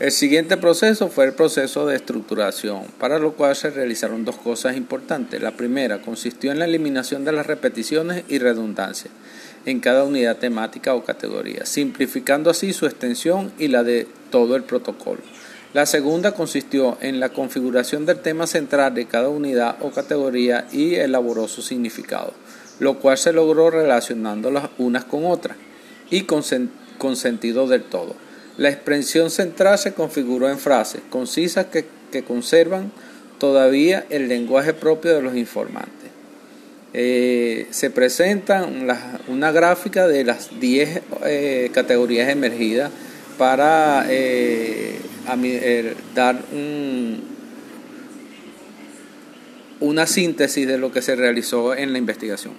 El siguiente proceso fue el proceso de estructuración, para lo cual se realizaron dos cosas importantes. La primera consistió en la eliminación de las repeticiones y redundancias en cada unidad temática o categoría, simplificando así su extensión y la de todo el protocolo. La segunda consistió en la configuración del tema central de cada unidad o categoría y elaboró su significado, lo cual se logró relacionándolas unas con otras y con, con sentido del todo. La expresión central se configuró en frases concisas que, conservan todavía el lenguaje propio de los informantes. Eh, se presenta una gráfica de las 10 eh, categorías emergidas para eh, dar una síntesis de lo que se realizó en la investigación.